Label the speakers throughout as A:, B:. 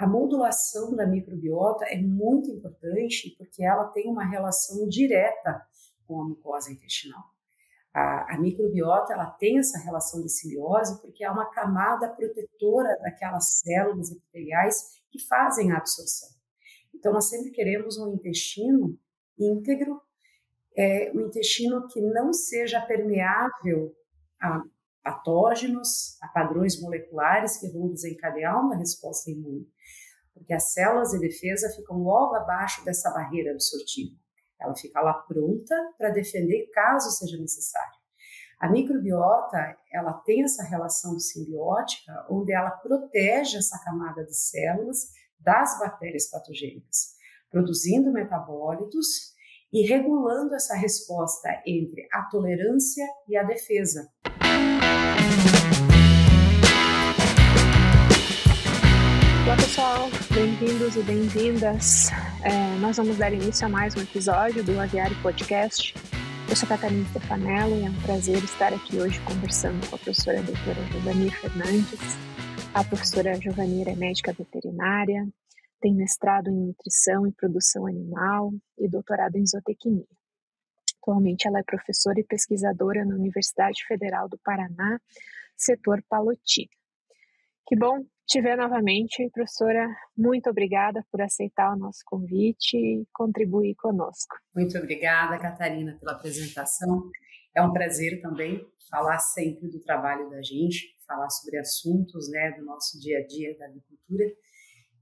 A: A modulação da microbiota é muito importante porque ela tem uma relação direta com a mucosa intestinal. A, a, microbiota ela tem essa relação de simbiose porque é uma camada protetora daquelas células epiteliais que fazem a absorção. Então, nós sempre queremos um intestino íntegro, é, um intestino que não seja permeável a patógenos, a padrões moleculares que vão desencadear uma resposta imune porque as células de defesa ficam logo abaixo dessa barreira absortiva. Ela fica lá pronta para defender caso seja necessário. A microbiota, ela tem essa relação simbiótica onde ela protege essa camada de células das bactérias patogênicas, produzindo metabólitos e regulando essa resposta entre a tolerância e a defesa.
B: Olá pessoal, bem-vindos e bem-vindas. É, nós vamos dar início a mais um episódio do Aviário Podcast. Eu sou Catarina Stefanello e é um prazer estar aqui hoje conversando com a professora doutora Giovanni Fernandes. A professora Giovanni é médica veterinária, tem mestrado em nutrição e produção animal e doutorado em zootecnia. Atualmente ela é professora e pesquisadora na Universidade Federal do Paraná, setor Palotina. Que bom te ver novamente. Professora, muito obrigada por aceitar o nosso convite e contribuir conosco.
A: Muito obrigada, Catarina, pela apresentação. É um prazer também falar sempre do trabalho da gente, falar sobre assuntos né, do nosso dia a dia da agricultura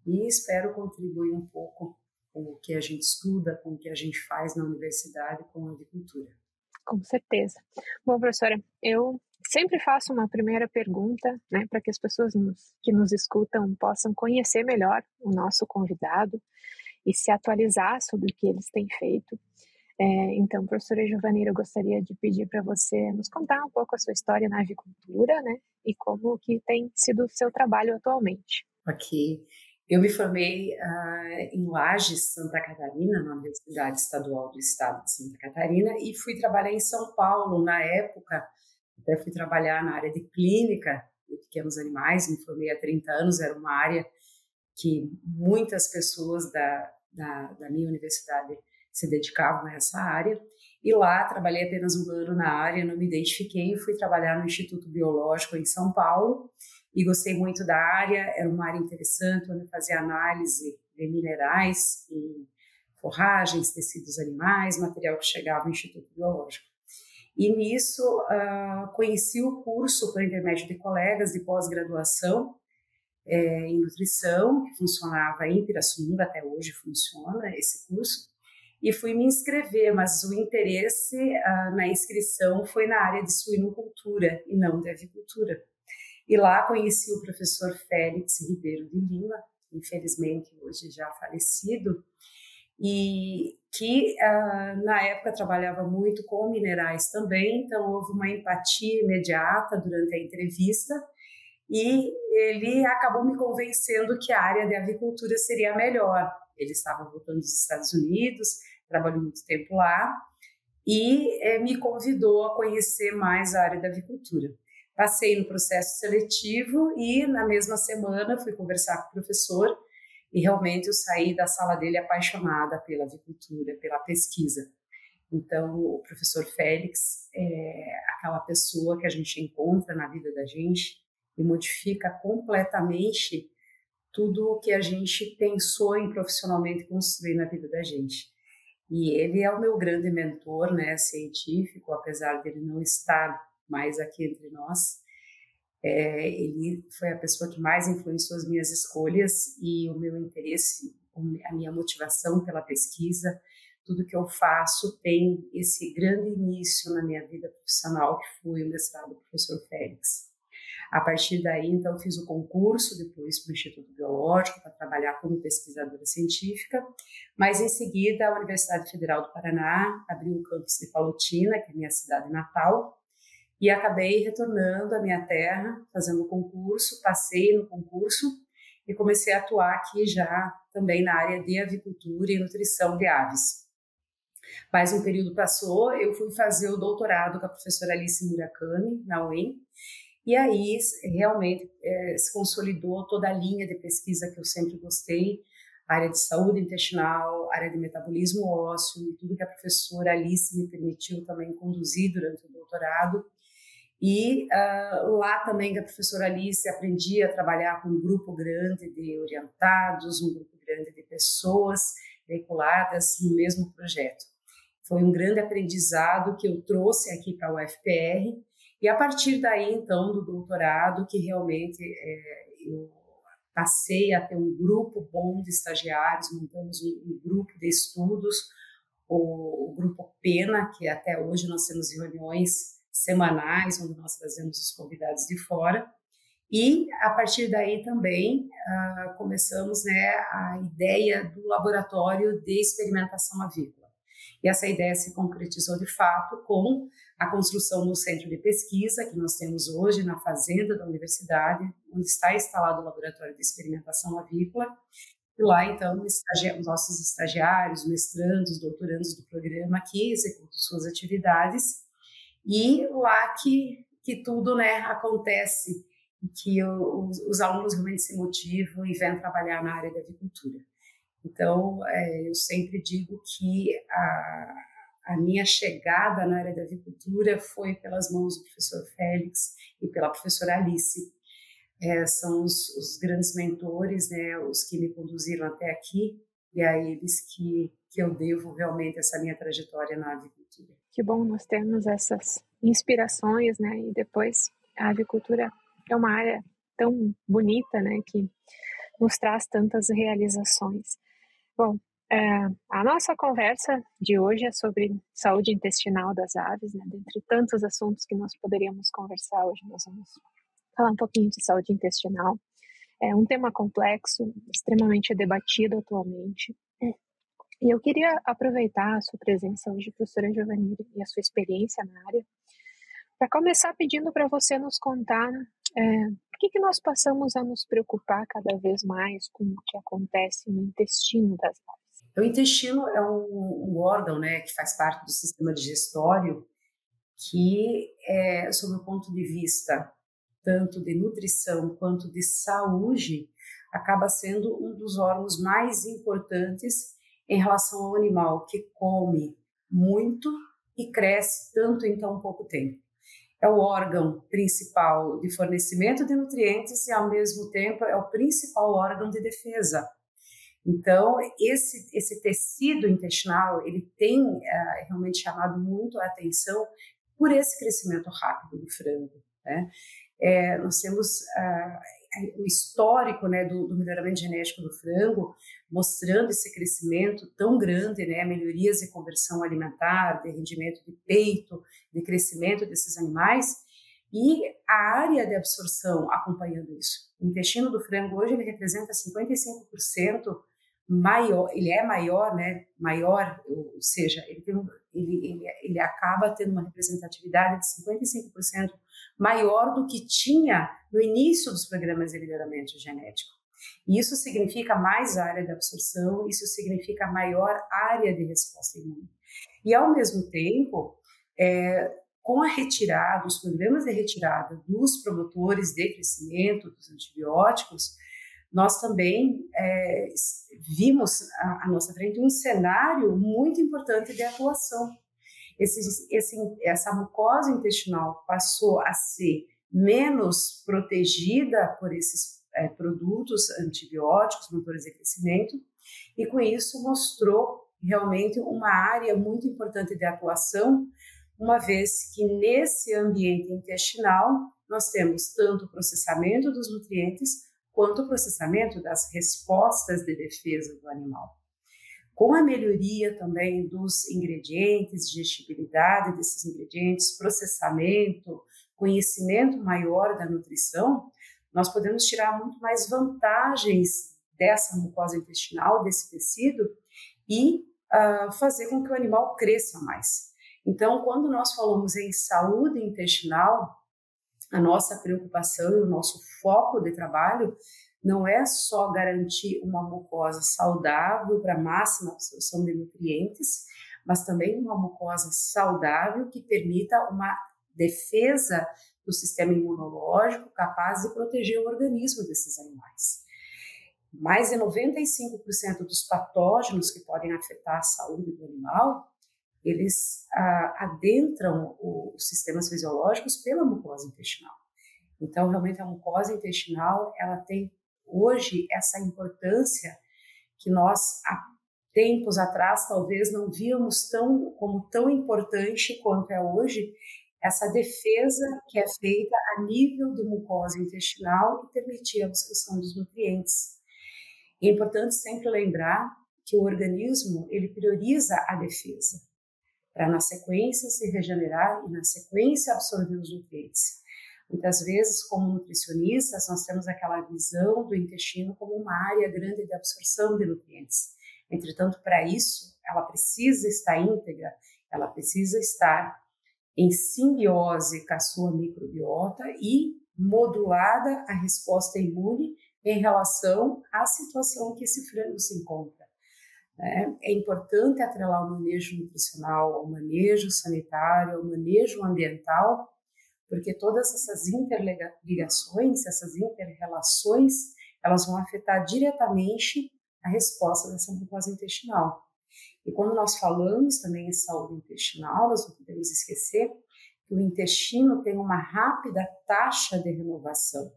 A: e espero contribuir um pouco com o que a gente estuda, com o que a gente faz na universidade com a agricultura.
B: Com certeza. Bom, professora, eu sempre faço uma primeira pergunta, né, para que as pessoas que nos escutam possam conhecer melhor o nosso convidado e se atualizar sobre o que eles têm feito. É, então, professora Giovaneira, eu gostaria de pedir para você nos contar um pouco a sua história na avicultura, né, e como que tem sido o seu trabalho atualmente.
A: Ok. Eu me formei uh, em Lages, Santa Catarina, na Universidade Estadual do Estado de Santa Catarina, e fui trabalhar em São Paulo, na época, até fui trabalhar na área de clínica de pequenos animais, me formei há 30 anos, era uma área que muitas pessoas da, da, da minha universidade se dedicavam a essa área. E lá trabalhei apenas um ano na área, não me identifiquei e fui trabalhar no Instituto Biológico em São Paulo e gostei muito da área, era uma área interessante, onde fazia análise de minerais em forragens, tecidos animais, material que chegava ao Instituto Biológico. E nisso uh, conheci o curso por intermédio de colegas de pós-graduação é, em nutrição, que funcionava em Pirassununga, até hoje funciona esse curso, e fui me inscrever, mas o interesse uh, na inscrição foi na área de suinocultura e não de avicultura. E lá conheci o professor Félix Ribeiro de Lima, infelizmente hoje já falecido, e que uh, na época trabalhava muito com minerais também, então houve uma empatia imediata durante a entrevista e ele acabou me convencendo que a área de avicultura seria melhor. Ele estava voltando dos Estados Unidos, trabalhou muito tempo lá e eh, me convidou a conhecer mais a área da avicultura. Passei no processo seletivo e na mesma semana fui conversar com o professor e realmente eu saí da sala dele apaixonada pela avicultura, pela pesquisa. Então, o professor Félix é aquela pessoa que a gente encontra na vida da gente e modifica completamente tudo o que a gente pensou em profissionalmente construir na vida da gente. E ele é o meu grande mentor, né, científico, apesar dele não estar mais aqui entre nós. É, ele foi a pessoa que mais influenciou as minhas escolhas e o meu interesse, a minha motivação pela pesquisa, tudo que eu faço tem esse grande início na minha vida profissional, que foi o mestrado do professor Félix. A partir daí, então, fiz o concurso depois para o Instituto Biológico para trabalhar como pesquisadora científica, mas em seguida a Universidade Federal do Paraná abriu o campus de Palotina, que é minha cidade natal, e acabei retornando à minha terra, fazendo concurso, passei no concurso e comecei a atuar aqui já também na área de avicultura e nutrição de aves. Mais um período passou, eu fui fazer o doutorado com a professora Alice Murakami, na UEM, E aí, realmente, é, se consolidou toda a linha de pesquisa que eu sempre gostei, área de saúde intestinal, área de metabolismo ósseo, e tudo que a professora Alice me permitiu também conduzir durante o doutorado. E uh, lá também a professora Alice aprendia a trabalhar com um grupo grande de orientados, um grupo grande de pessoas veiculadas no mesmo projeto. Foi um grande aprendizado que eu trouxe aqui para o UFPR e a partir daí, então, do doutorado, que realmente é, eu passei a ter um grupo bom de estagiários, montamos um, um grupo de estudos, o, o, grupo PENA, que até hoje nós temos reuniões semanais, onde nós trazemos os convidados de fora, e a partir daí também uh, começamos né, a ideia do laboratório de experimentação avícola. E essa ideia se concretizou de fato com a construção do centro de pesquisa que nós temos hoje na fazenda da universidade, onde está instalado o laboratório de experimentação avícola. E lá, então, os nossos estagiários, mestrandos, doutorandos do programa aqui executam suas atividades. E lá que, que tudo né, acontece, que os, os alunos realmente se motivam e vêm trabalhar na área da avicultura. Então, é, eu sempre digo que a, a minha chegada na área da avicultura foi pelas mãos do professor Félix e pela professora Alice. É, são os, os, grandes mentores, né, os que me conduziram até aqui, e a eles que, que eu devo realmente essa minha trajetória na avicultura.
B: Que bom nós termos essas inspirações, né, e depois a avicultura é uma área tão bonita, né, que nos traz tantas realizações. Bom, é, a nossa conversa de hoje é sobre saúde intestinal das aves, né? Dentre tantos assuntos que nós poderíamos conversar hoje, nós vamos falar um pouquinho de saúde intestinal. É um tema complexo, extremamente debatido atualmente. E eu queria aproveitar a sua presença hoje, professora Giovanni, e a sua experiência na área, para começar pedindo para você nos contar é, por que, que nós passamos a nos preocupar cada vez mais com o que acontece no intestino das aves?
A: O intestino é um, um órgão né, que faz parte do sistema digestório que, é, sob o ponto de vista tanto de nutrição quanto de saúde, acaba sendo um dos órgãos mais importantes em relação ao animal que come muito e cresce tanto em tão pouco tempo é o órgão principal de fornecimento de nutrientes e, ao mesmo tempo, é o principal órgão de defesa. Então, esse, esse tecido intestinal, ele tem é, realmente chamado muito a atenção por esse crescimento rápido do frango. Né? É, nós temos uh, o histórico né, do, do, melhoramento genético do frango, mostrando esse crescimento tão grande, né, melhorias de conversão alimentar, de rendimento de peito, de crescimento desses animais, e a área de absorção acompanhando isso. O intestino do frango hoje ele representa 55% maior, ele é maior, né, maior, ou seja, ele, tem, ele, ele, ele acaba tendo uma representatividade de 55% maior do que tinha no início dos programas de melhoramento genético. E isso significa mais área de absorção, isso significa maior área de resposta imune. E, ao mesmo tempo, é, com a retirada, os programas de retirada dos promotores de crescimento, dos antibióticos, nós também é, vimos à, nossa frente um cenário muito importante de atuação. Esse, esse, essa mucosa intestinal passou a ser menos protegida por esses é, produtos antibióticos, motores de crescimento, e com isso mostrou realmente uma área muito importante de atuação, uma vez que nesse ambiente intestinal nós temos tanto o processamento dos nutrientes quanto o processamento das respostas de defesa do animal. Com a melhoria também dos ingredientes, digestibilidade desses ingredientes, processamento, conhecimento maior da nutrição, nós podemos tirar muito mais vantagens dessa mucosa intestinal, desse tecido, e uh, fazer com que o animal cresça mais. Então, quando nós falamos em saúde intestinal, a nossa preocupação e o nosso foco de trabalho não é só garantir uma mucosa saudável para máxima absorção de nutrientes, mas também uma mucosa saudável que permita uma defesa do sistema imunológico capaz de proteger o organismo desses animais. Mais de 95% dos patógenos que podem afetar a saúde do animal, eles ah, adentram os sistemas fisiológicos pela mucosa intestinal. Então, realmente, a mucosa intestinal, ela tem hoje essa importância que nós, há tempos atrás, talvez não víamos tão, como tão importante quanto é hoje, essa defesa que é feita a nível de mucosa intestinal e permitir a absorção dos nutrientes. É importante sempre lembrar que o organismo ele prioriza a defesa para na sequência se regenerar e na sequência absorver os nutrientes. Muitas vezes, como nutricionistas, nós temos aquela visão do intestino como uma área grande de absorção de nutrientes. Entretanto, para isso, ela precisa estar íntegra, ela precisa estar em simbiose com a sua microbiota e modulada a resposta imune em relação à situação que esse frango se encontra. Né? É importante atrelar o manejo nutricional ao manejo sanitário, ao manejo ambiental, porque todas essas interligações, essas interrelações, elas vão afetar diretamente a resposta dessa mucosa intestinal. E quando nós falamos também em saúde intestinal, nós não podemos esquecer que o intestino tem uma rápida taxa de renovação.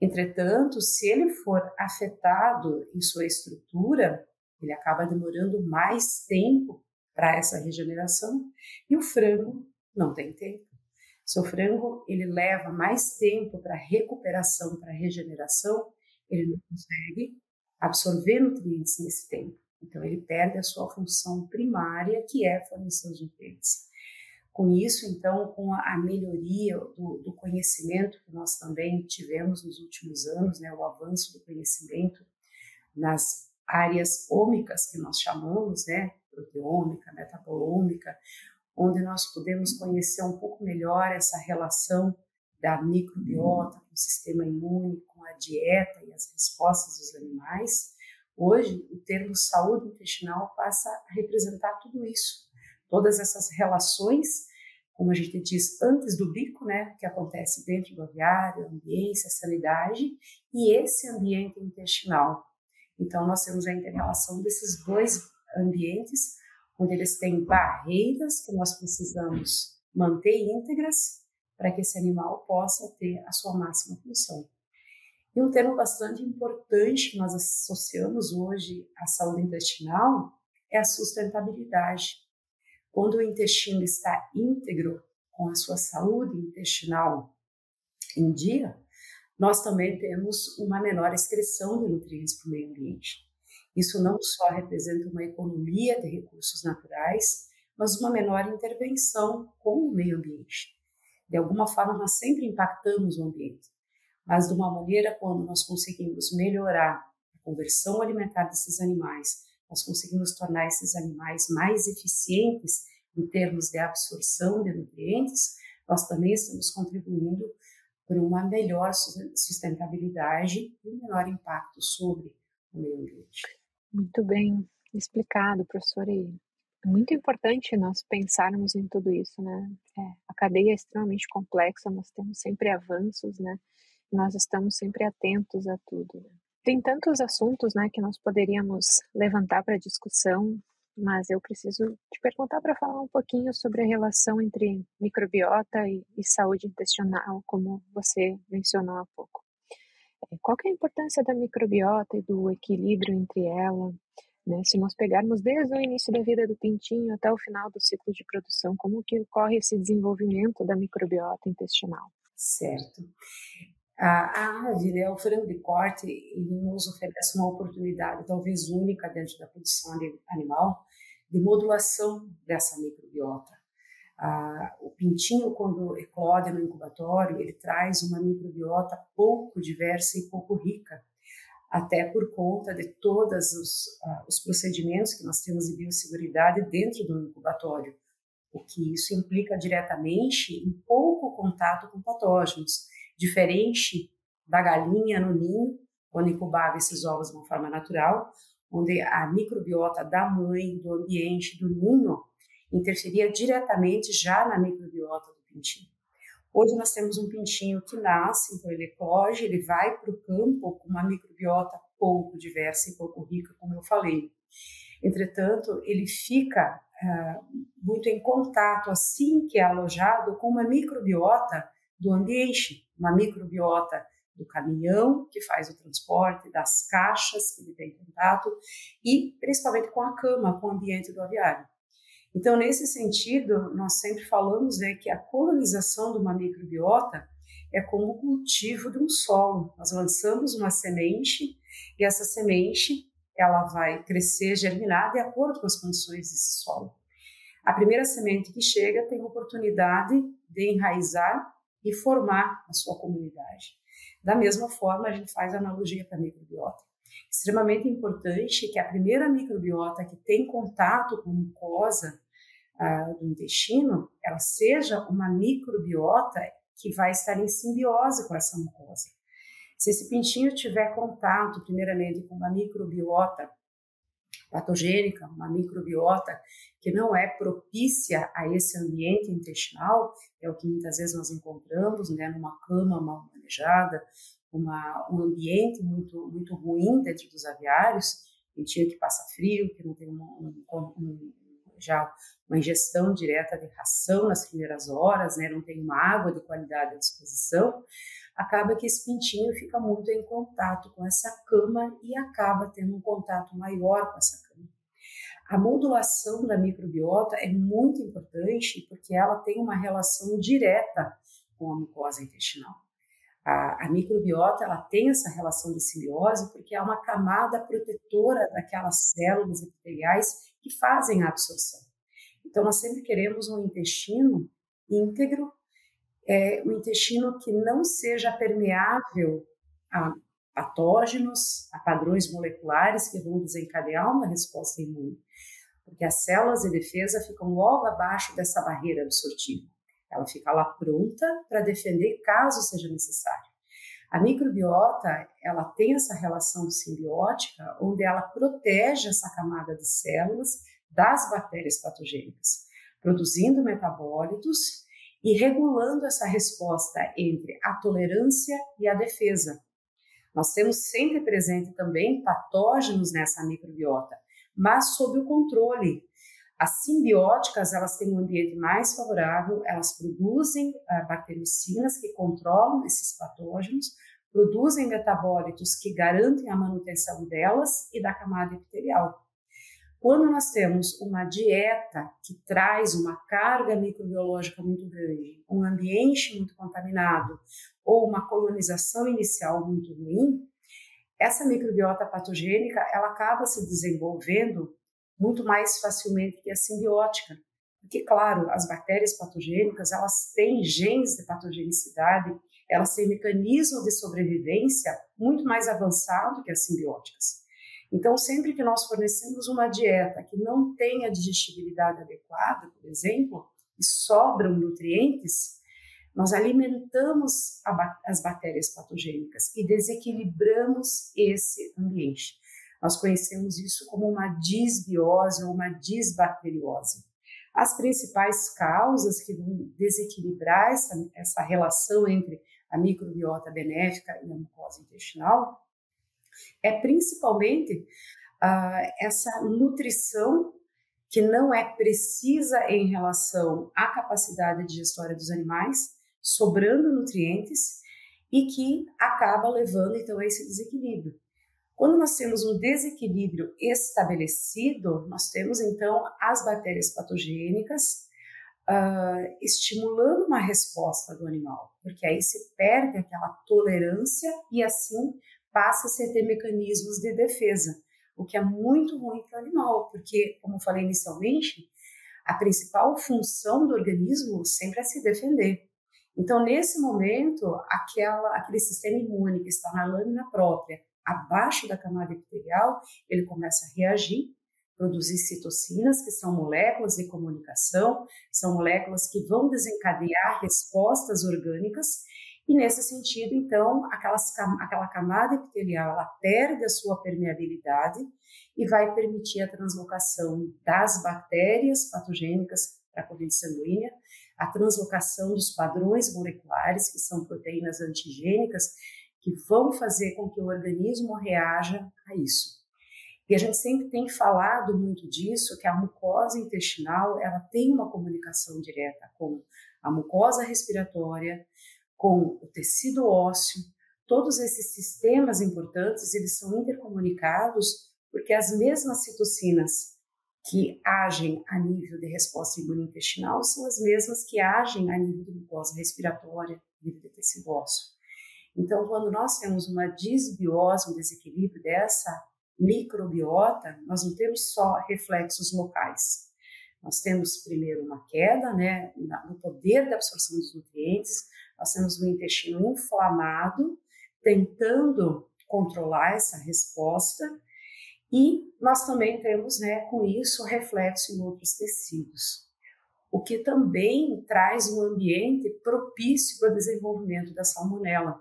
A: Entretanto, se ele for afetado em sua estrutura, ele acaba demorando mais tempo para essa regeneração e o frango não tem tempo. Seu frango ele leva mais tempo para recuperação, para regeneração, ele não consegue absorver nutrientes nesse tempo. Então ele perde a sua função primária, que é fornecer os nutrientes. Com isso, então, com a melhoria do, do conhecimento que nós também tivemos nos últimos anos, né, o avanço do conhecimento nas áreas ômicas que nós chamamos, né, proteômica, metabolômica, onde nós podemos conhecer um pouco melhor essa relação da microbiota com o sistema imune, com a dieta e as respostas dos animais. Hoje, o termo saúde intestinal passa a representar tudo isso, todas essas relações, como a gente diz, antes do bico, né, que acontece dentro do aviário, ambiência, sanidade, e esse ambiente intestinal. Então, nós temos a interrelação desses dois ambientes onde eles têm barreiras que nós precisamos manter íntegras para que esse animal possa ter a sua máxima função. E um termo bastante importante que nós associamos hoje à saúde intestinal é a sustentabilidade. Quando o intestino está íntegro, com a sua saúde intestinal em dia, nós também temos uma menor excreção de nutrientes para o meio ambiente. Isso não só representa uma economia de recursos naturais, mas uma menor intervenção com o meio ambiente. De alguma forma, nós sempre impactamos o ambiente, mas de uma maneira quando nós conseguimos melhorar a conversão alimentar desses animais, nós conseguimos tornar esses animais mais eficientes em termos de absorção de nutrientes, nós também estamos contribuindo para uma melhor sustentabilidade e um menor impacto sobre o meio ambiente.
B: Muito bem explicado, professor. E é muito importante nós pensarmos em tudo isso, né? É, a cadeia é extremamente complexa, nós temos sempre avanços, né? Nós estamos sempre atentos a tudo. Né? Tem tantos assuntos, né, que nós poderíamos levantar para discussão, mas eu preciso te perguntar para falar um pouquinho sobre a relação entre microbiota e, e saúde intestinal, como você mencionou há pouco. Qual é a importância da microbiota e do equilíbrio entre ela? Né? Se nós pegarmos desde o início da vida do pintinho até o final do ciclo de produção, como que ocorre esse desenvolvimento da microbiota intestinal?
A: Certo. A ave, né, o frango de corte, ele nos oferece uma oportunidade talvez única dentro da produção animal de modulação dessa microbiota. Ah, o pintinho, quando eclode no incubatório, ele traz uma microbiota pouco diversa e pouco rica, até por conta de todos os, ah, os procedimentos que nós temos de biosseguridade dentro do incubatório, o que isso implica diretamente em pouco contato com patógenos, diferente da galinha no ninho, quando incubava esses ovos de uma forma natural, onde a microbiota da mãe, do ambiente, do ninho, interferia diretamente já na microbiota do pintinho. Hoje nós temos um pintinho que nasce, então ele eclode, ele vai para o campo com uma microbiota pouco diversa e pouco rica, como eu falei. Entretanto, ele fica uh, muito em contato, assim que é alojado, com uma microbiota do ambiente, uma microbiota do caminhão que faz o transporte, das caixas que ele tem contato e principalmente com a cama, com o ambiente do aviário. Então, nesse sentido, nós sempre falamos né, que a colonização de uma microbiota é como o cultivo de um solo. Nós lançamos uma semente e essa semente ela vai crescer, germinar de acordo com as condições desse solo. A primeira semente que chega tem a oportunidade de enraizar e formar a sua comunidade. Da mesma forma, a gente faz analogia para a microbiota. Extremamente importante que a primeira microbiota que tem contato com mucosa uh, do intestino, ela seja uma microbiota que vai estar em simbiose com essa mucosa. Se esse pintinho tiver contato, primeiramente, com uma microbiota patogênica, uma microbiota que não é propícia a esse ambiente intestinal, é o que muitas vezes nós encontramos, né, numa cama mal manejada, uma, um ambiente muito muito ruim dentro dos aviários, pintinho que passa frio, que não tem um, um, já uma ingestão direta de ração nas primeiras horas, né, não tem uma água de qualidade à disposição, acaba que esse pintinho fica muito em contato com essa cama e acaba tendo um contato maior com essa cama. A modulação da microbiota é muito importante porque ela tem uma relação direta com a mucosa intestinal. A, a, microbiota ela tem essa relação de simbiose porque é uma camada protetora daquelas células epiteliais que fazem a absorção. Então, nós sempre queremos um intestino íntegro, é, um intestino que não seja permeável a patógenos, a padrões moleculares que vão desencadear uma resposta imune, porque as células de defesa ficam logo abaixo dessa barreira absortiva. Ela fica lá pronta para defender caso seja necessário. A microbiota, ela tem essa relação simbiótica, onde ela protege essa camada de células das bactérias patogênicas, produzindo metabólitos e regulando essa resposta entre a tolerância e a defesa. Nós temos sempre presente também patógenos nessa microbiota, mas sob o controle. As simbióticas, elas têm um ambiente mais favorável, elas produzem uh, bactericinas que controlam esses patógenos, produzem metabólitos que garantem a manutenção delas e da camada epitelial. Quando nós temos uma dieta que traz uma carga microbiológica muito grande, um ambiente muito contaminado ou uma colonização inicial muito ruim, essa microbiota patogênica ela acaba se desenvolvendo muito mais facilmente que a simbiótica. Porque, claro, as bactérias patogênicas, elas têm genes de patogenicidade, elas têm mecanismo de sobrevivência muito mais avançado que as simbióticas. Então, sempre que nós fornecemos uma dieta que não tenha digestibilidade adequada, por exemplo, e sobram nutrientes, nós alimentamos as bactérias patogênicas e desequilibramos esse ambiente. Nós conhecemos isso como uma disbiose ou uma disbacteriose. As principais causas que vão desequilibrar essa, essa relação entre a microbiota benéfica e a mucosa intestinal é principalmente uh, essa nutrição que não é precisa em relação à capacidade digestória dos animais, sobrando nutrientes e que acaba levando então a esse desequilíbrio. Quando nós temos um desequilíbrio estabelecido, nós temos então as bactérias patogênicas uh, estimulando uma resposta do animal, porque aí se perde aquela tolerância e assim passa-se a ter mecanismos de defesa, o que é muito ruim para o animal, porque, como falei inicialmente, a principal função do organismo sempre é se defender. Então, nesse momento, aquela, aquele sistema imune que está na lâmina própria, abaixo da camada epitelial, ele começa a reagir, produzir citocinas, que são moléculas de comunicação, são moléculas que vão desencadear respostas orgânicas, e nesse sentido, então, aquelas, aquela camada epitelial, ela perde a sua permeabilidade e vai permitir a translocação das bactérias patogênicas para a corrente sanguínea, a translocação dos padrões moleculares, que são proteínas antigênicas, que vão fazer com que o organismo reaja a isso. E a gente sempre tem falado muito disso, que a mucosa intestinal, ela tem uma comunicação direta com a mucosa respiratória, com o tecido ósseo, todos esses sistemas importantes, eles são intercomunicados porque as mesmas citocinas que agem a nível de resposta imunointestinal são as mesmas que agem a nível de mucosa respiratória, nível de tecido ósseo. Então, quando nós temos uma disbiose, um desequilíbrio dessa microbiota, nós não temos só reflexos locais. Nós temos primeiro uma queda né, no poder da absorção dos nutrientes, nós temos o intestino inflamado, tentando controlar essa resposta, e nós também temos, né, com isso, reflexo em outros tecidos, o que também traz um ambiente propício para o desenvolvimento da salmonela.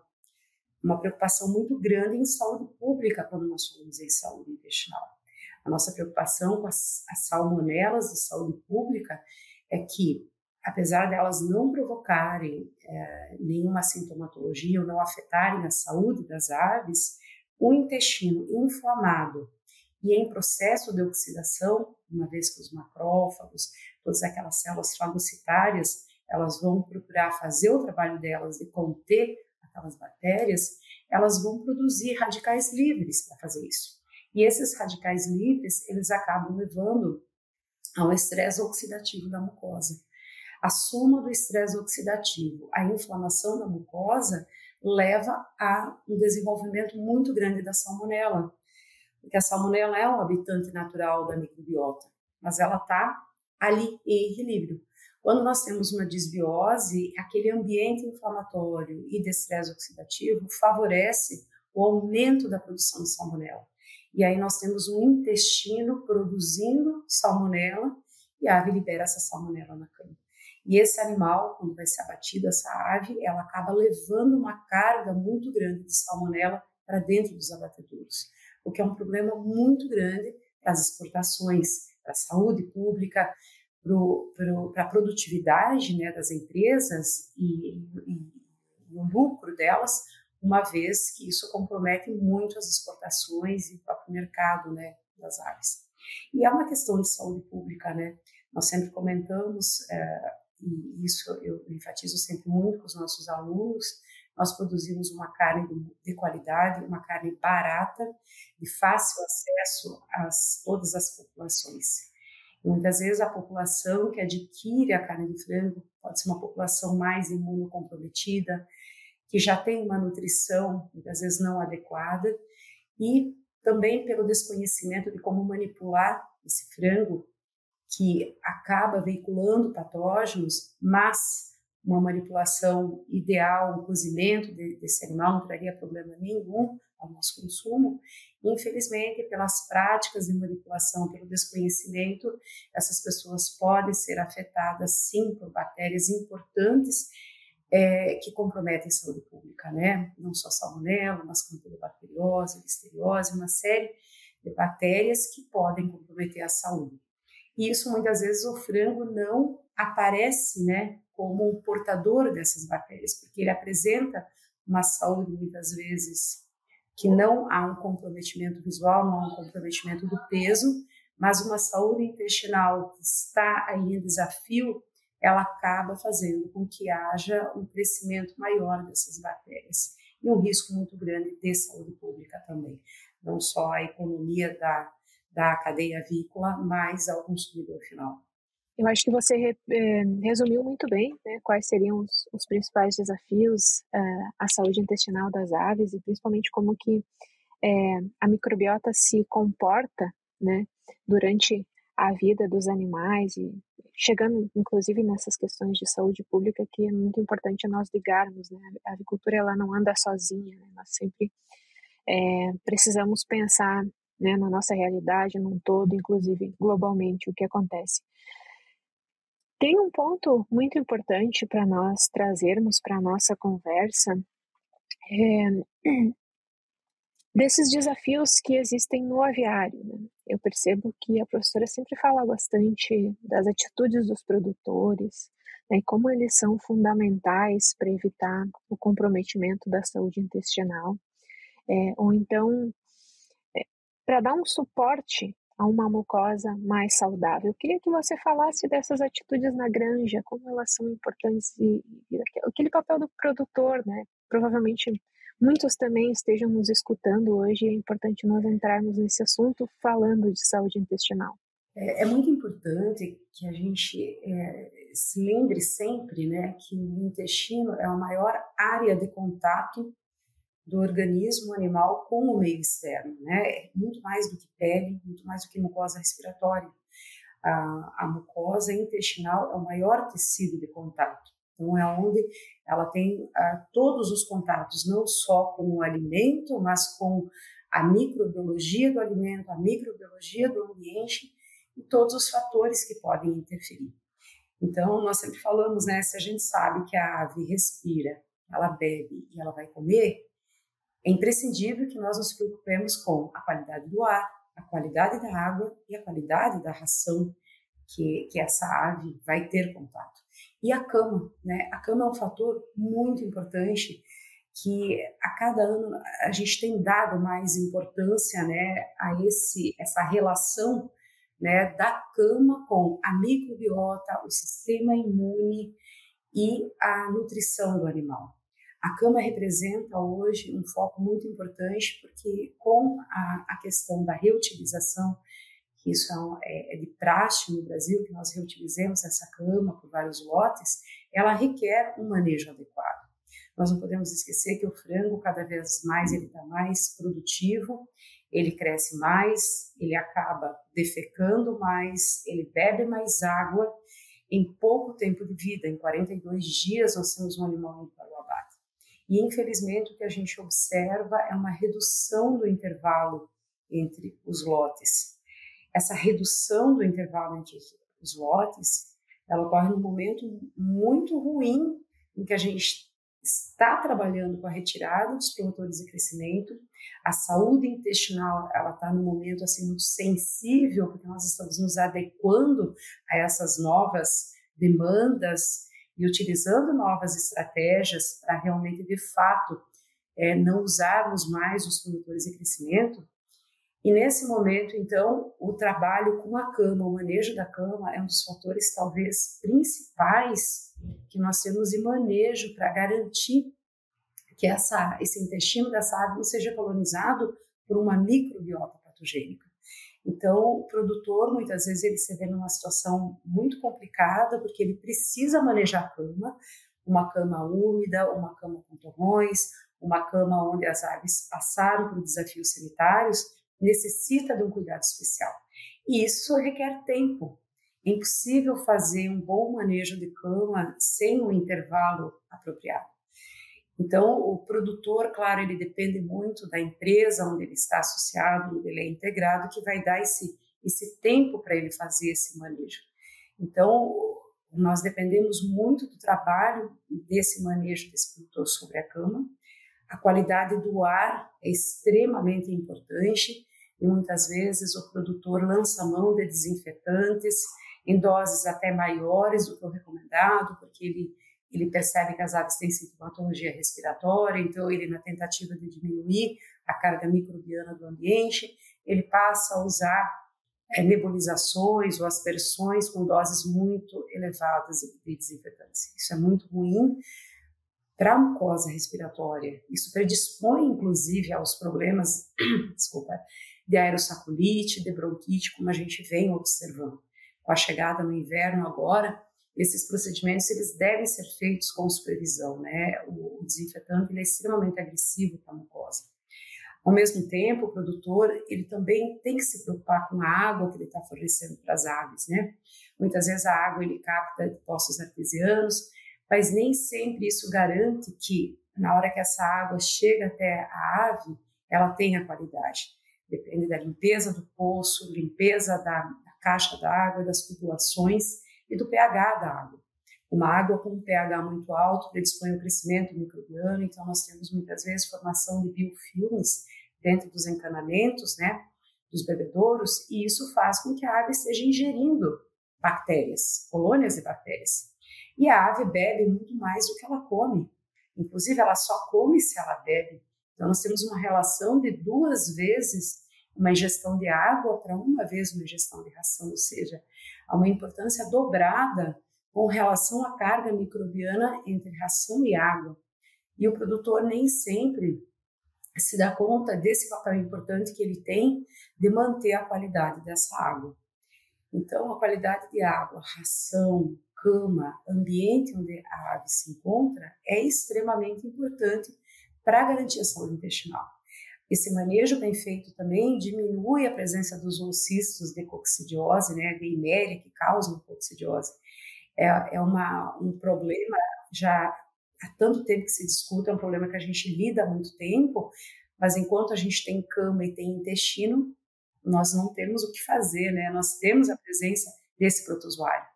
A: Uma preocupação muito grande em saúde pública quando nós falamos em saúde intestinal. A nossa preocupação com as, as salmonelas de saúde pública é que, apesar delas não provocarem é, nenhuma sintomatologia ou não afetarem a saúde das aves, o intestino inflamado e em processo de oxidação, uma vez que os macrófagos, todas aquelas células fagocitárias, elas vão procurar fazer o trabalho delas de conter aquelas bactérias, elas vão produzir radicais livres para fazer isso. E esses radicais livres, eles acabam levando ao estresse oxidativo da mucosa. A soma do estresse oxidativo, a inflamação da mucosa, leva a um desenvolvimento muito grande da salmonela, porque a salmonela é um habitante natural da microbiota, mas ela está ali em equilíbrio. Quando nós temos uma disbiose, aquele ambiente inflamatório e de estresse oxidativo favorece o aumento da produção de salmonela. E aí nós temos um intestino produzindo salmonela e a ave libera essa salmonela na cama. E esse animal, quando vai ser abatido, essa ave, ela acaba levando uma carga muito grande de salmonela para dentro dos abatedouros o que é um problema muito grande para as exportações, para a saúde pública, para a produtividade né, das empresas e, e, e, o lucro delas, uma vez que isso compromete muito as exportações e o próprio mercado né, das aves. E é uma questão de saúde pública, né? Nós sempre comentamos, é, e isso eu enfatizo sempre muito com os nossos alunos, nós produzimos uma carne de qualidade, uma carne barata, de fácil acesso a todas as populações. muitas vezes a população que adquire a carne de frango pode ser uma população mais imunocomprometida, que já tem uma nutrição muitas vezes não adequada e também pelo desconhecimento de como manipular esse frango que acaba veiculando patógenos, mas uma manipulação ideal, um cozimento desse animal não traria problema nenhum ao nosso consumo. Infelizmente, pelas práticas de manipulação, pelo desconhecimento, essas pessoas podem ser afetadas sim por bactérias importantes é, que comprometem a saúde pública, né? Não só salmonela, mas campylobacteriose, listeriose, uma série de bactérias que podem comprometer a saúde. E isso muitas vezes o frango não aparece, né, como um portador dessas bactérias, porque ele apresenta uma saúde muitas vezes que não há um comprometimento visual, não há um comprometimento do peso, mas uma saúde intestinal que está aí em desafio, ela acaba fazendo com que haja um crescimento maior dessas bactérias e um risco muito grande de saúde pública também, não só a economia da, da cadeia avícola, mas ao consumidor final.
B: Eu acho que você é, resumiu muito bem né, quais seriam os, os principais desafios é, à saúde intestinal das aves e principalmente como que é, a microbiota se comporta né, durante a vida dos animais e chegando inclusive nessas questões de saúde pública que é muito importante nós ligarmos né? a avicultura ela não anda sozinha né? nós sempre é, precisamos pensar né, na nossa realidade num todo inclusive globalmente o que acontece tem um ponto muito importante para nós trazermos para a nossa conversa é, desses desafios que existem no aviário. Né? Eu percebo que a professora sempre fala bastante das atitudes dos produtores, né, como eles são fundamentais para evitar o comprometimento da saúde intestinal, é, ou então para dar um suporte a uma mucosa mais saudável. Eu queria que você falasse dessas atitudes na granja, como elas são importantes e, e aquele papel do produtor, né? Provavelmente muitos também estejam nos escutando hoje é importante nós entrarmos nesse assunto falando de saúde intestinal.
A: É, é muito importante que a gente é, se lembre sempre, né, que o intestino é a maior área de contato do organismo animal com o meio externo, né? É muito mais do que pele, muito mais do que mucosa respiratória. A, a mucosa intestinal é o maior tecido de contato. Então, é onde ela tem uh, todos os contatos, não só com o alimento, mas com a microbiologia do alimento, a microbiologia do ambiente e todos os fatores que podem interferir. Então, nós sempre falamos, né, se a gente sabe que a ave respira, ela bebe e ela vai comer, é imprescindível que nós nos preocupemos com a qualidade do ar, a qualidade da água e a qualidade da ração que, que essa ave vai ter contato. E a cama, né? A cama é um fator muito importante que a cada ano a gente tem dado mais importância, né, a esse essa relação, né, da cama com a microbiota, o sistema imune e a nutrição do animal. A cama representa hoje um foco muito importante, porque com a, a questão da reutilização, que isso é, é, de praxe no Brasil, que nós reutilizemos essa cama por vários lotes, ela requer um manejo adequado. Nós não podemos esquecer que o frango, cada vez mais, ele está mais produtivo, ele cresce mais, ele acaba defecando mais, ele bebe mais água em pouco tempo de vida, em 42 dias nós temos um animal. E, infelizmente, o que a gente observa é uma redução do intervalo entre os lotes. Essa redução do intervalo entre os lotes, ela ocorre num momento muito ruim em que a gente está trabalhando com a retirada dos promotores de crescimento, a saúde intestinal ela está num momento assim muito sensível porque nós estamos nos adequando a essas novas demandas e utilizando novas estratégias para realmente, de fato, é, não usarmos mais os promotores de crescimento. E nesse momento, então, o trabalho com a cama, o manejo da cama, é um dos fatores talvez principais que nós temos de manejo para garantir que essa, esse intestino dessa ave não seja colonizado por uma microbiota patogênica. Então, o produtor, muitas vezes, ele se vê numa situação muito complicada, porque ele precisa manejar a cama, uma cama úmida, uma cama com torrões, uma cama onde as aves passaram por desafios sanitários, necessita de um cuidado especial. E isso requer tempo. É impossível fazer um bom manejo de cama sem um intervalo apropriado. Então, o produtor, claro, ele depende muito da empresa onde ele está associado, onde ele é integrado, que vai dar esse, esse tempo para ele fazer esse manejo. Então, nós dependemos muito do trabalho desse manejo desse produtor sobre a cama. A qualidade do ar é extremamente importante e muitas vezes o produtor lança mão de desinfetantes em doses até maiores do que o recomendado, porque ele ele percebe que as aves têm sintomatologia respiratória, então ele, na tentativa de diminuir a carga microbiana do ambiente, ele passa a usar é, nebulizações ou aspersões com doses muito elevadas de desinfetantes. Isso é muito ruim para a mucosa respiratória. Isso predispõe, inclusive, aos problemas, desculpa, de aerossaculite, de bronquite, como a gente vem observando. Com a chegada no inverno agora, esses procedimentos eles devem ser feitos com supervisão, né? O, desinfetante ele é extremamente agressivo para a mucosa. Ao mesmo tempo, o produtor ele também tem que se preocupar com a água que ele está fornecendo para as aves, né? Muitas vezes a água ele capta de poços artesianos, mas nem sempre isso garante que na hora que essa água chega até a ave, ela tenha qualidade. Depende da limpeza do poço, limpeza da, da caixa d'água, das tubulações e do pH da água. Uma água com um pH muito alto predispõe ao crescimento microbiano, então nós temos muitas vezes formação de biofilmes dentro dos encanamentos, né, dos bebedouros, e isso faz com que a ave esteja ingerindo bactérias, colônias de bactérias. E a ave bebe muito mais do que ela come. Inclusive, ela só come se ela bebe. Então, nós temos uma relação de duas vezes uma ingestão de água para uma vez uma ingestão de ração, ou seja, há uma importância dobrada com relação à carga microbiana entre ração e água. E o produtor nem sempre se dá conta desse papel importante que ele tem de manter a qualidade dessa água. Então, a qualidade de água, ração, cama, ambiente onde a ave se encontra é extremamente importante para garantir a saúde intestinal. Esse manejo bem feito também diminui a presença dos oocistos de coccidiose, né, de iméria, que causam coccidiose. É, é uma, um problema já há tanto tempo que se discute, é um problema que a gente lida há muito tempo, mas enquanto a gente tem cama e tem intestino, nós não temos o que fazer, né? Nós temos a presença desse protozoário.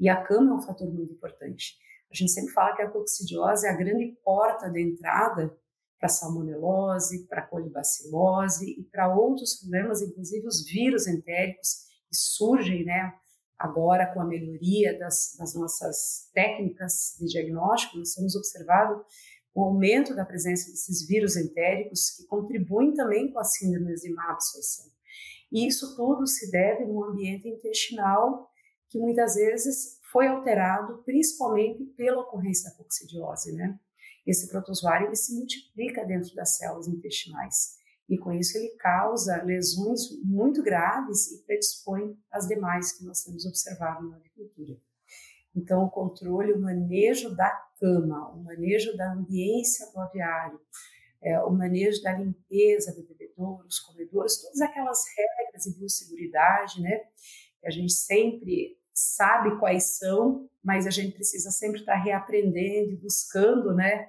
A: E a cama é um fator muito importante. A gente sempre fala que a coccidiose é a grande porta de entrada para salmonelose, para colibacilose e para outros problemas, inclusive os vírus entéricos que surgem, né, agora com a melhoria das, das nossas técnicas de diagnóstico, nós temos observado o aumento da presença desses vírus entéricos que contribuem também com a síndrome de má absorção. E isso tudo se deve no ambiente intestinal que muitas vezes foi alterado principalmente pela ocorrência da coccidiose, né? Esse protozoário ele se multiplica dentro das células intestinais e com isso ele causa lesões muito graves e predispõe as demais que nós temos observado na agricultura. Então, o controle, o manejo da cama, o manejo da ambiência do aviário, é, o manejo da limpeza de bebedouros, comedouros, todas aquelas regras de biosseguridade, né, que a gente sempre sabe quais são, mas a gente precisa sempre estar reaprendendo e buscando, né,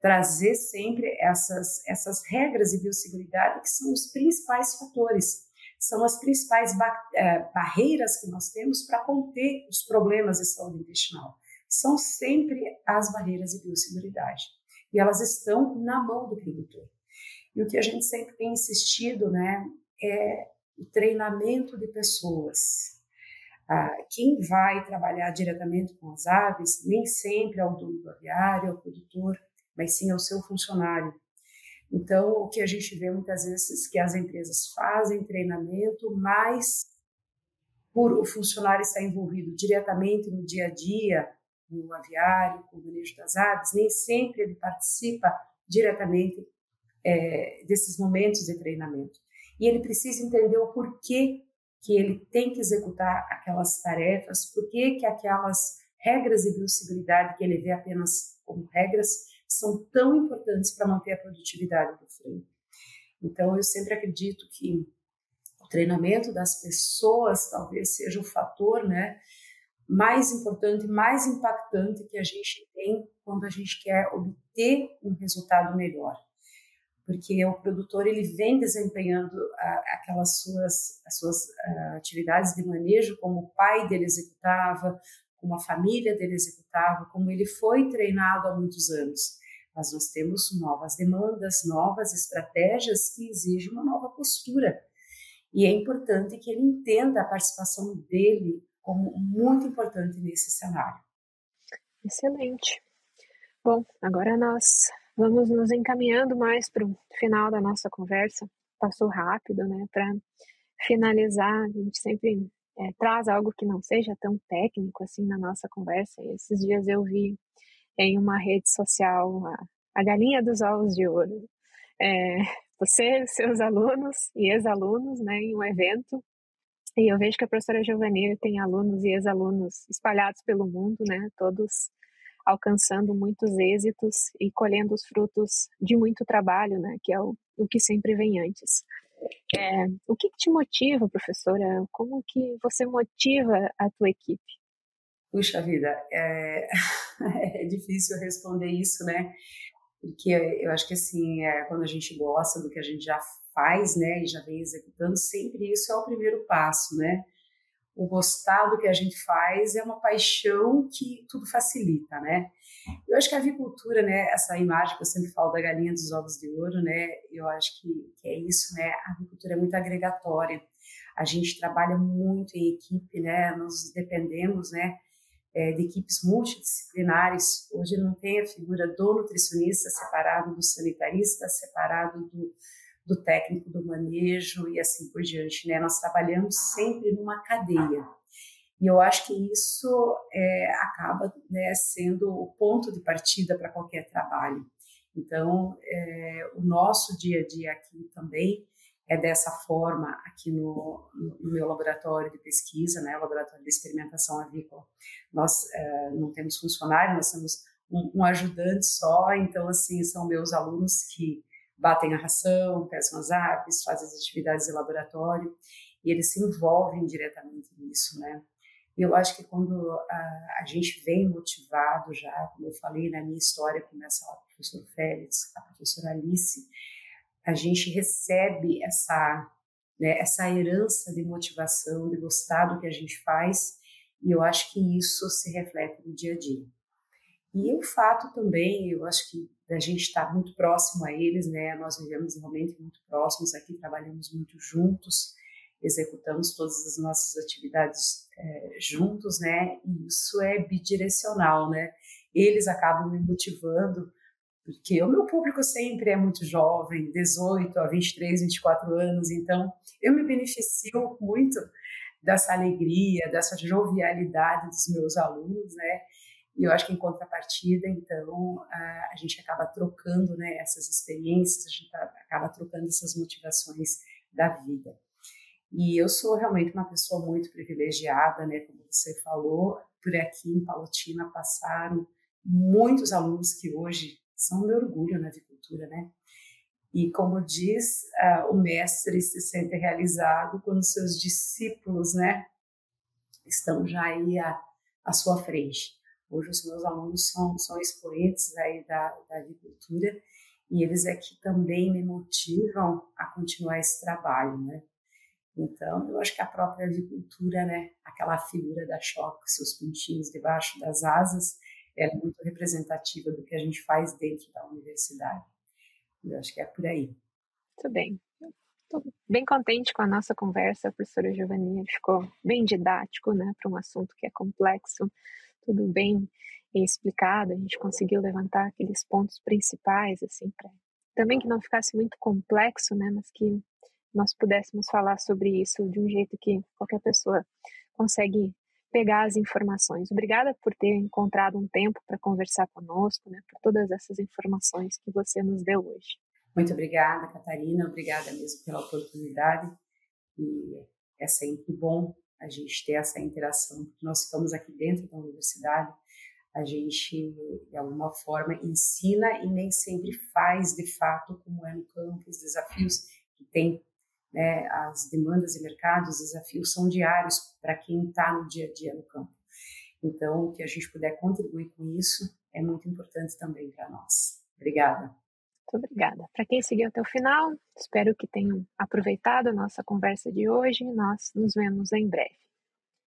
A: trazer sempre essas essas regras de biosseguridade que são os principais fatores, são as principais ba é, barreiras que nós temos para conter os problemas de saúde intestinal. São sempre as barreiras de biosseguridade e elas estão na mão do produtor. E o que a gente sempre tem insistido, né, é o treinamento de pessoas, ah, quem vai trabalhar diretamente com as aves nem sempre é o dono do aviário, é o produtor, mas sim é o seu funcionário. Então, o que a gente vê muitas vezes que as empresas fazem treinamento, mas por o funcionário estar envolvido diretamente no dia a dia, no aviário, com o manejo das aves, nem sempre ele participa diretamente é, desses momentos de treinamento. E ele precisa entender o porquê que ele tem que executar aquelas tarefas, por que aquelas regras de biosseguridade que ele vê apenas como regras são tão importantes para manter a produtividade do freio. Então, eu sempre acredito que o treinamento das pessoas talvez seja o fator né, mais importante, mais impactante que a gente tem quando a gente quer obter um resultado melhor porque o produtor ele vem desempenhando aquelas suas, as suas uh, atividades de manejo como o pai dele executava, como a família dele executava, como ele foi treinado há muitos anos. Mas nós temos novas demandas, novas estratégias que exigem uma nova postura. E é importante que ele entenda a participação dele como muito importante nesse cenário.
B: Excelente. Bom, agora nós Vamos nos encaminhando mais para o final da nossa conversa. Passou rápido, né? Para finalizar, a gente sempre é, traz algo que não seja tão técnico assim na nossa conversa. E esses dias eu vi em uma rede social a, a galinha dos ovos de ouro. É, você, seus alunos e ex-alunos, né, em um evento. E eu vejo que a professora Giovanni tem alunos e ex-alunos espalhados pelo mundo, né, todos alcançando muitos êxitos e colhendo os frutos de muito trabalho, né, que é o, o que sempre vem antes. É, o que, que te motiva, professora? Como que você motiva a tua equipe?
A: Puxa vida, é, é difícil responder isso, né? Porque eu acho que assim, é, quando a gente gosta do que a gente já faz, né, e já vem executando, sempre isso é o primeiro passo, né? O gostar do que a gente faz é uma paixão que tudo facilita, né? Eu acho que a avicultura, né, essa imagem que eu sempre falo da galinha dos ovos de ouro, né, eu acho que, que é isso, né? A avicultura é muito agregatória. A gente trabalha muito em equipe, né? Nós dependemos, né, é, de equipes multidisciplinares. Hoje não tem a figura do nutricionista separado do sanitarista, separado do, do técnico do manejo e assim por diante. Né? Nós trabalhamos sempre numa cadeia. E eu acho que isso é, acaba né, sendo o ponto de partida para qualquer trabalho. Então, é, o nosso dia a dia aqui também é dessa forma aqui no, no meu laboratório de pesquisa, né, laboratório de experimentação avícola. Nós é, não temos funcionário, nós temos um, um, ajudante só, então, assim, são meus alunos que batem a ração, pescam as aves, fazem as atividades de laboratório, e eles se envolvem diretamente nisso, né. E eu acho que quando a, a, gente vem motivado já, como eu falei na minha história, começa lá com o professor Félix, a professora Alice, a gente recebe essa, né, essa herança de motivação, de gostar do que a gente faz, e eu acho que isso se reflete no dia a dia. E o fato também, eu acho que da gente estar muito próximo a eles, né, nós vivemos realmente muito próximos aqui, trabalhamos muito juntos, executamos todas as nossas atividades é, juntos, né, e isso é bidirecional, né, eles acabam me motivando porque o meu público sempre é muito jovem, 18 a 23, 24 anos, então eu me beneficio muito dessa alegria, dessa jovialidade dos meus alunos, né? E eu acho que em contrapartida, então, a, a gente acaba trocando né, essas experiências, a gente acaba trocando essas motivações da vida. E eu sou realmente uma pessoa muito privilegiada, né? Como você falou, por aqui em Palotina passaram muitos alunos que hoje são meu orgulho na avicultura, né? E como diz uh, o mestre, se sente realizado quando seus discípulos, né, estão já aí à, à sua frente. Hoje os meus alunos são, são expoentes aí da, da agricultura e eles é que também me motivam a continuar esse trabalho, né? Então, eu acho que a própria agricultura, né, aquela figura da choque, seus pontinhos debaixo das asas, é muito representativa do que a gente faz dentro da universidade. Eu acho que é por aí.
B: Muito bem. Estou bem contente com a nossa conversa, professora Giovanni. Ficou bem didático, né, para um assunto que é complexo, tudo bem explicado. A gente conseguiu levantar aqueles pontos principais, assim, para também que não ficasse muito complexo, né, mas que nós pudéssemos falar sobre isso de um jeito que qualquer pessoa consegue pegar as informações. Obrigada por ter encontrado um tempo para conversar conosco, né, por todas essas informações que você nos deu hoje.
A: Muito obrigada, Catarina. Obrigada mesmo pela oportunidade. E é sempre bom a gente ter essa interação, porque nós ficamos aqui dentro da universidade, a gente, de alguma forma, ensina e nem sempre faz de fato como é no campo, os desafios que tem né, as demandas de mercado, os desafios são diários para quem está no dia a dia no campo. Então, que a gente puder contribuir com isso é muito importante também para nós. Obrigada.
B: Muito obrigada. Para quem seguiu até o final, espero que tenham aproveitado a nossa conversa de hoje. Nós nos vemos em breve.